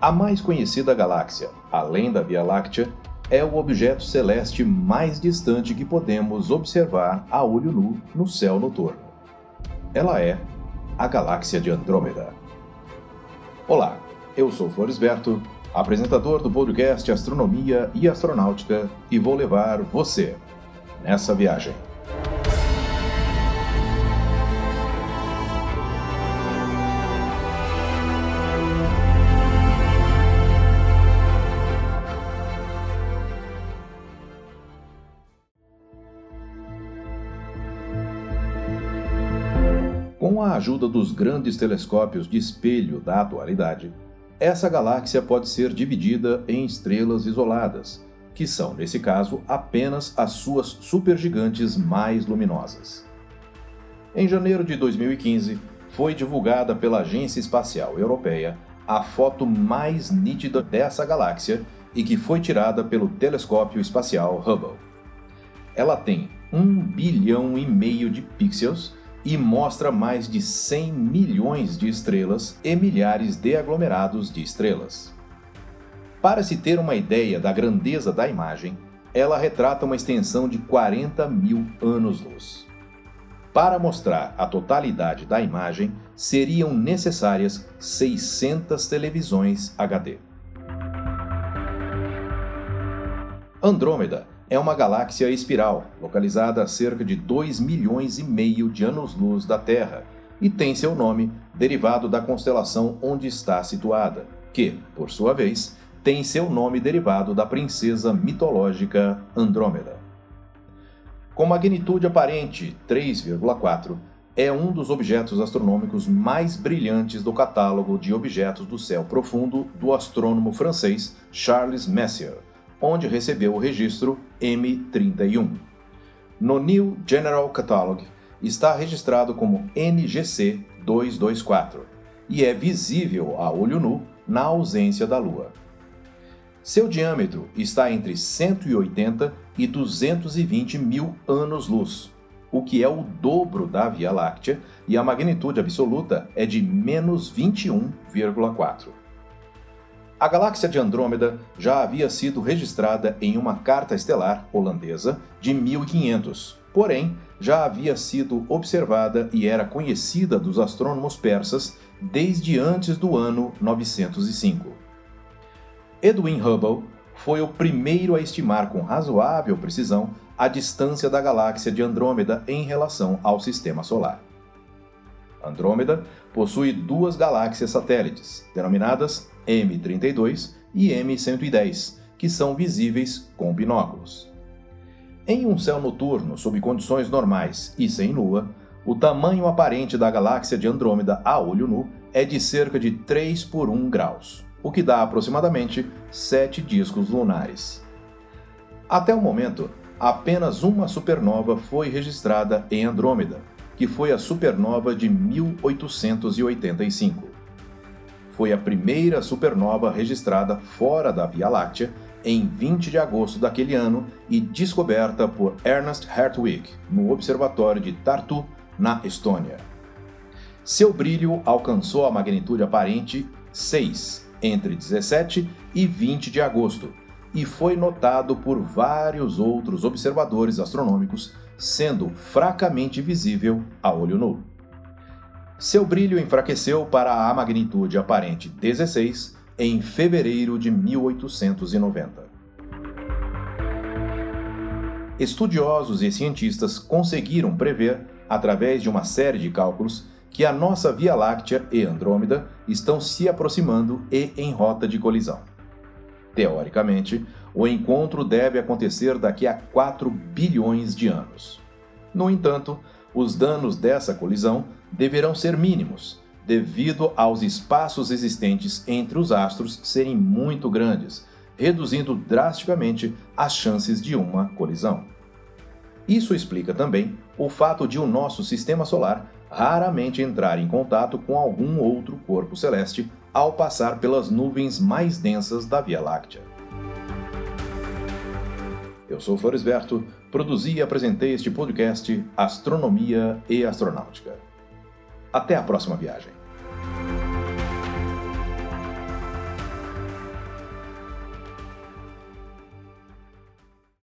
A mais conhecida galáxia, além da Via Láctea, é o objeto celeste mais distante que podemos observar a olho nu no céu noturno. Ela é a galáxia de Andrômeda. Olá, eu sou Floresberto, apresentador do podcast Astronomia e Astronáutica, e vou levar você nessa viagem. Com a ajuda dos grandes telescópios de espelho da atualidade, essa galáxia pode ser dividida em estrelas isoladas, que são, nesse caso, apenas as suas supergigantes mais luminosas. Em janeiro de 2015, foi divulgada pela Agência Espacial Europeia a foto mais nítida dessa galáxia e que foi tirada pelo telescópio espacial Hubble. Ela tem 1 bilhão e meio de pixels e mostra mais de 100 milhões de estrelas e milhares de aglomerados de estrelas. Para se ter uma ideia da grandeza da imagem, ela retrata uma extensão de 40 mil anos-luz. Para mostrar a totalidade da imagem, seriam necessárias 600 televisões HD. Andrômeda é uma galáxia espiral, localizada a cerca de 2 milhões e meio de anos-luz da Terra, e tem seu nome derivado da constelação onde está situada, que, por sua vez, tem seu nome derivado da princesa mitológica Andrômeda. Com magnitude aparente 3,4, é um dos objetos astronômicos mais brilhantes do catálogo de objetos do céu profundo do astrônomo francês Charles Messier onde recebeu o registro M31. No New General Catalog está registrado como NGC 224 e é visível a olho nu na ausência da Lua. Seu diâmetro está entre 180 e 220 mil anos-luz, o que é o dobro da Via Láctea, e a magnitude absoluta é de menos 21,4. A galáxia de Andrômeda já havia sido registrada em uma carta estelar holandesa de 1500, porém já havia sido observada e era conhecida dos astrônomos persas desde antes do ano 905. Edwin Hubble foi o primeiro a estimar com razoável precisão a distância da galáxia de Andrômeda em relação ao sistema solar. Andrômeda possui duas galáxias satélites, denominadas M32 e M110, que são visíveis com binóculos. Em um céu noturno sob condições normais e sem lua, o tamanho aparente da galáxia de Andrômeda a olho nu é de cerca de 3 por 1 graus, o que dá aproximadamente 7 discos lunares. Até o momento, apenas uma supernova foi registrada em Andrômeda, que foi a supernova de 1885 foi a primeira supernova registrada fora da Via Láctea em 20 de agosto daquele ano e descoberta por Ernest Hartwig no Observatório de Tartu, na Estônia. Seu brilho alcançou a magnitude aparente 6 entre 17 e 20 de agosto e foi notado por vários outros observadores astronômicos, sendo fracamente visível a olho nu. Seu brilho enfraqueceu para a magnitude aparente 16 em fevereiro de 1890. Estudiosos e cientistas conseguiram prever, através de uma série de cálculos, que a nossa Via Láctea e Andrômeda estão se aproximando e em rota de colisão. Teoricamente, o encontro deve acontecer daqui a 4 bilhões de anos. No entanto, os danos dessa colisão deverão ser mínimos, devido aos espaços existentes entre os astros serem muito grandes, reduzindo drasticamente as chances de uma colisão. Isso explica também o fato de o nosso sistema solar raramente entrar em contato com algum outro corpo celeste ao passar pelas nuvens mais densas da Via Láctea. Eu sou Floresberto, produzi e apresentei este podcast Astronomia e Astronáutica. Até a próxima viagem.